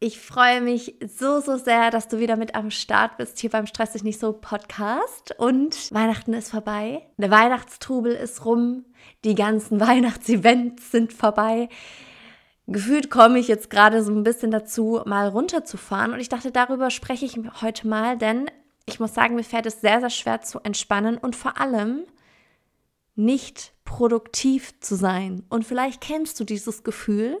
Ich freue mich so, so sehr, dass du wieder mit am Start bist hier beim Stress dich nicht so Podcast. Und Weihnachten ist vorbei. Der Weihnachtstrubel ist rum. Die ganzen Weihnachtsevents sind vorbei. Gefühlt komme ich jetzt gerade so ein bisschen dazu, mal runterzufahren. Und ich dachte, darüber spreche ich heute mal, denn ich muss sagen, mir fällt es sehr, sehr schwer zu entspannen und vor allem nicht produktiv zu sein. Und vielleicht kennst du dieses Gefühl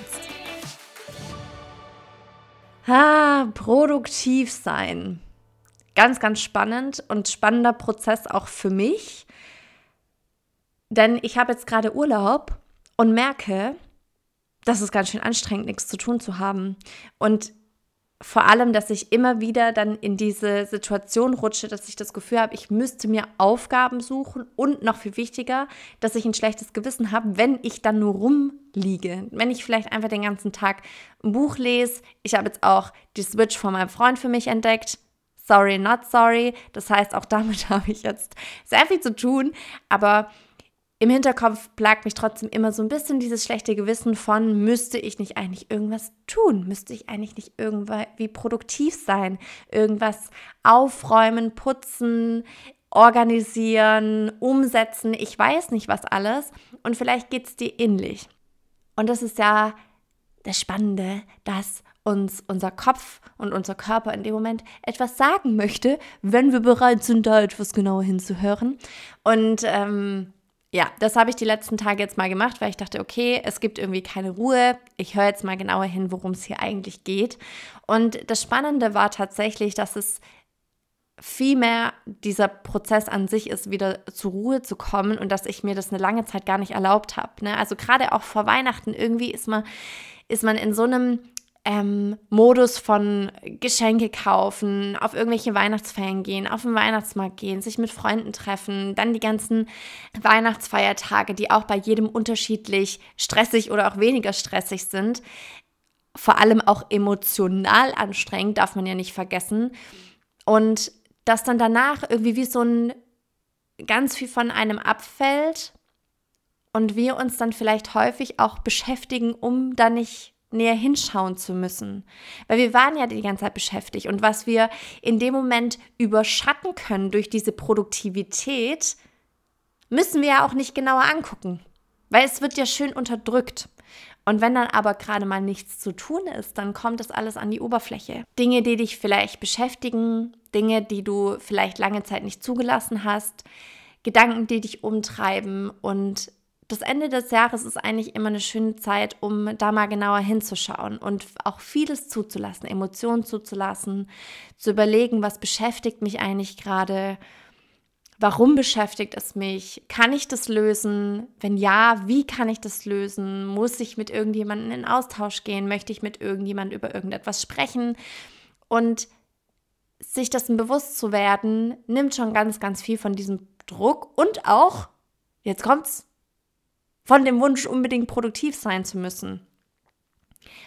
Ah, produktiv sein. Ganz, ganz spannend und spannender Prozess auch für mich. Denn ich habe jetzt gerade Urlaub und merke, dass es ganz schön anstrengend, nichts zu tun zu haben. Und vor allem, dass ich immer wieder dann in diese Situation rutsche, dass ich das Gefühl habe, ich müsste mir Aufgaben suchen und noch viel wichtiger, dass ich ein schlechtes Gewissen habe, wenn ich dann nur rumliege. Wenn ich vielleicht einfach den ganzen Tag ein Buch lese. Ich habe jetzt auch die Switch von meinem Freund für mich entdeckt. Sorry, not sorry. Das heißt, auch damit habe ich jetzt sehr viel zu tun. Aber im Hinterkopf plagt mich trotzdem immer so ein bisschen dieses schlechte Gewissen von, müsste ich nicht eigentlich irgendwas tun? Müsste ich eigentlich nicht irgendwie produktiv sein? Irgendwas aufräumen, putzen, organisieren, umsetzen, ich weiß nicht was alles. Und vielleicht geht es dir ähnlich. Und das ist ja das Spannende, dass uns unser Kopf und unser Körper in dem Moment etwas sagen möchte, wenn wir bereit sind, da etwas genauer hinzuhören. Und ähm, ja, das habe ich die letzten Tage jetzt mal gemacht, weil ich dachte, okay, es gibt irgendwie keine Ruhe. Ich höre jetzt mal genauer hin, worum es hier eigentlich geht. Und das Spannende war tatsächlich, dass es vielmehr dieser Prozess an sich ist, wieder zur Ruhe zu kommen und dass ich mir das eine lange Zeit gar nicht erlaubt habe. Ne? Also gerade auch vor Weihnachten irgendwie ist man, ist man in so einem ähm, Modus von Geschenke kaufen, auf irgendwelche Weihnachtsfeiern gehen, auf den Weihnachtsmarkt gehen, sich mit Freunden treffen, dann die ganzen Weihnachtsfeiertage, die auch bei jedem unterschiedlich stressig oder auch weniger stressig sind. Vor allem auch emotional anstrengend, darf man ja nicht vergessen. Und dass dann danach irgendwie wie so ein ganz viel von einem abfällt und wir uns dann vielleicht häufig auch beschäftigen, um da nicht näher hinschauen zu müssen. Weil wir waren ja die ganze Zeit beschäftigt und was wir in dem Moment überschatten können durch diese Produktivität, müssen wir ja auch nicht genauer angucken. Weil es wird ja schön unterdrückt. Und wenn dann aber gerade mal nichts zu tun ist, dann kommt das alles an die Oberfläche. Dinge, die dich vielleicht beschäftigen, Dinge, die du vielleicht lange Zeit nicht zugelassen hast, Gedanken, die dich umtreiben und das Ende des Jahres ist eigentlich immer eine schöne Zeit, um da mal genauer hinzuschauen und auch vieles zuzulassen, Emotionen zuzulassen, zu überlegen, was beschäftigt mich eigentlich gerade, warum beschäftigt es mich, kann ich das lösen, wenn ja, wie kann ich das lösen, muss ich mit irgendjemandem in Austausch gehen, möchte ich mit irgendjemandem über irgendetwas sprechen? Und sich dessen bewusst zu werden, nimmt schon ganz, ganz viel von diesem Druck und auch, jetzt kommt's, von dem Wunsch, unbedingt produktiv sein zu müssen.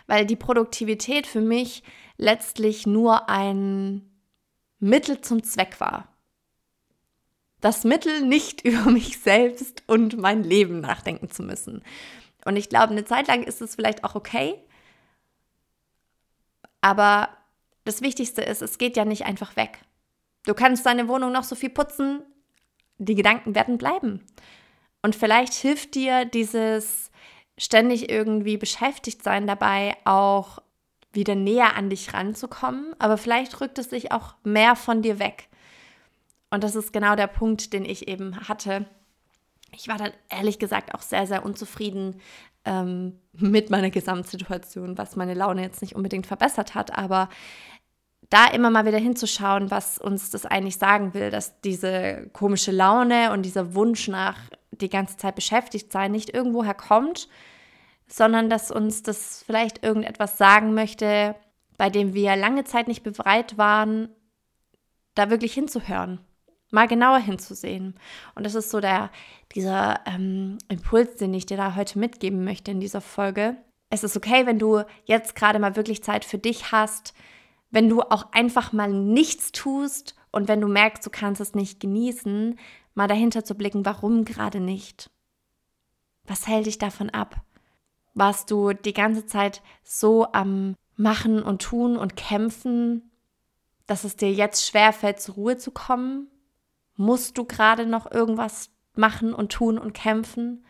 Weil die Produktivität für mich letztlich nur ein Mittel zum Zweck war. Das Mittel, nicht über mich selbst und mein Leben nachdenken zu müssen. Und ich glaube, eine Zeit lang ist es vielleicht auch okay. Aber das Wichtigste ist, es geht ja nicht einfach weg. Du kannst deine Wohnung noch so viel putzen, die Gedanken werden bleiben. Und vielleicht hilft dir dieses ständig irgendwie beschäftigt sein dabei auch wieder näher an dich ranzukommen, aber vielleicht rückt es sich auch mehr von dir weg. Und das ist genau der Punkt, den ich eben hatte. Ich war dann ehrlich gesagt auch sehr, sehr unzufrieden ähm, mit meiner Gesamtsituation, was meine Laune jetzt nicht unbedingt verbessert hat, aber da immer mal wieder hinzuschauen, was uns das eigentlich sagen will, dass diese komische Laune und dieser Wunsch nach die ganze Zeit beschäftigt sein nicht irgendwoher kommt, sondern dass uns das vielleicht irgendetwas sagen möchte, bei dem wir lange Zeit nicht bereit waren, da wirklich hinzuhören, mal genauer hinzusehen. Und das ist so der, dieser ähm, Impuls, den ich dir da heute mitgeben möchte in dieser Folge. Es ist okay, wenn du jetzt gerade mal wirklich Zeit für dich hast, wenn du auch einfach mal nichts tust und wenn du merkst, du kannst es nicht genießen, mal dahinter zu blicken, warum gerade nicht. Was hält dich davon ab? Warst du die ganze Zeit so am Machen und Tun und Kämpfen, dass es dir jetzt schwerfällt, zur Ruhe zu kommen? Musst du gerade noch irgendwas machen und tun und kämpfen?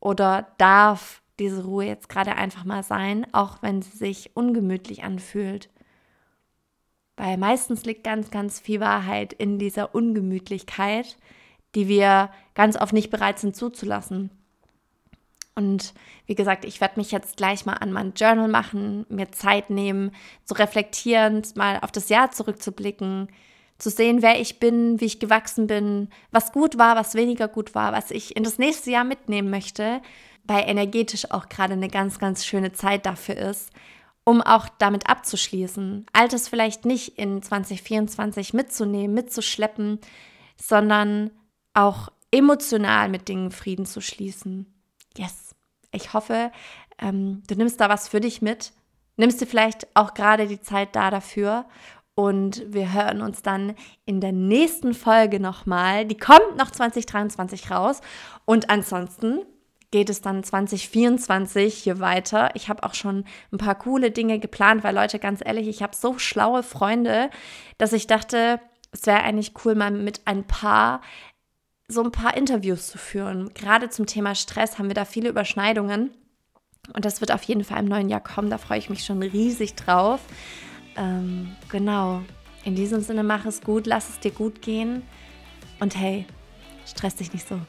Oder darf diese Ruhe jetzt gerade einfach mal sein, auch wenn sie sich ungemütlich anfühlt? Weil meistens liegt ganz, ganz viel Wahrheit in dieser Ungemütlichkeit, die wir ganz oft nicht bereit sind zuzulassen. Und wie gesagt, ich werde mich jetzt gleich mal an mein Journal machen, mir Zeit nehmen, zu reflektieren, mal auf das Jahr zurückzublicken, zu sehen, wer ich bin, wie ich gewachsen bin, was gut war, was weniger gut war, was ich in das nächste Jahr mitnehmen möchte, weil energetisch auch gerade eine ganz, ganz schöne Zeit dafür ist, um auch damit abzuschließen. Altes vielleicht nicht in 2024 mitzunehmen, mitzuschleppen, sondern auch emotional mit Dingen Frieden zu schließen. Yes. Ich hoffe, ähm, du nimmst da was für dich mit, nimmst dir vielleicht auch gerade die Zeit da dafür und wir hören uns dann in der nächsten Folge nochmal. Die kommt noch 2023 raus und ansonsten geht es dann 2024 hier weiter. Ich habe auch schon ein paar coole Dinge geplant, weil Leute, ganz ehrlich, ich habe so schlaue Freunde, dass ich dachte, es wäre eigentlich cool, mal mit ein paar so ein paar Interviews zu führen. Gerade zum Thema Stress haben wir da viele Überschneidungen. Und das wird auf jeden Fall im neuen Jahr kommen. Da freue ich mich schon riesig drauf. Ähm, genau. In diesem Sinne, mach es gut, lass es dir gut gehen. Und hey, stress dich nicht so.